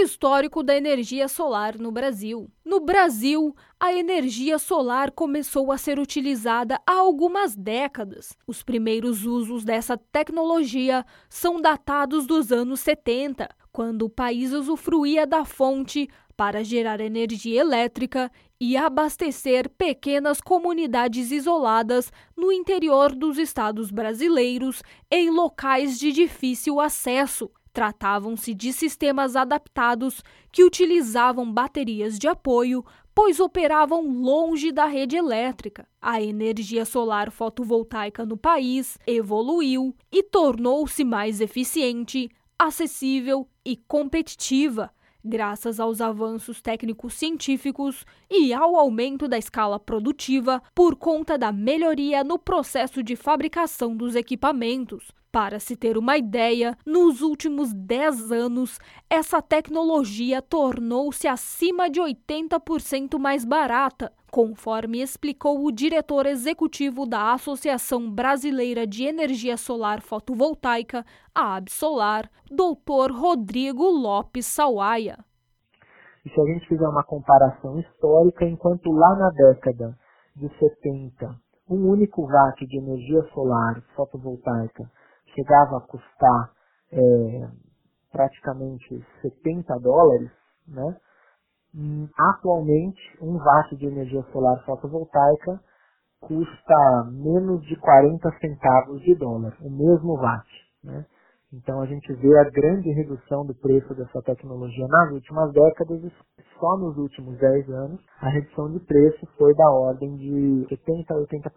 Histórico da energia solar no Brasil. No Brasil, a energia solar começou a ser utilizada há algumas décadas. Os primeiros usos dessa tecnologia são datados dos anos 70, quando o país usufruía da fonte para gerar energia elétrica e abastecer pequenas comunidades isoladas no interior dos estados brasileiros em locais de difícil acesso. Tratavam-se de sistemas adaptados que utilizavam baterias de apoio, pois operavam longe da rede elétrica. A energia solar fotovoltaica no país evoluiu e tornou-se mais eficiente, acessível e competitiva graças aos avanços técnicos científicos e ao aumento da escala produtiva por conta da melhoria no processo de fabricação dos equipamentos. Para se ter uma ideia, nos últimos 10 anos, essa tecnologia tornou-se acima de 80% mais barata, conforme explicou o diretor executivo da Associação Brasileira de Energia Solar Fotovoltaica, a Absolar, Dr. Rodrigo Lopes Sawaia. E se a gente fizer uma comparação histórica, enquanto lá na década de 70, um único watt de energia solar fotovoltaica chegava a custar é, praticamente 70 dólares, né? Atualmente, um watt de energia solar fotovoltaica custa menos de 40 centavos de dólar, o mesmo watt. Né? Então a gente vê a grande redução do preço dessa tecnologia nas últimas décadas e só nos últimos 10 anos a redução de preço foi da ordem de 70% a 80%.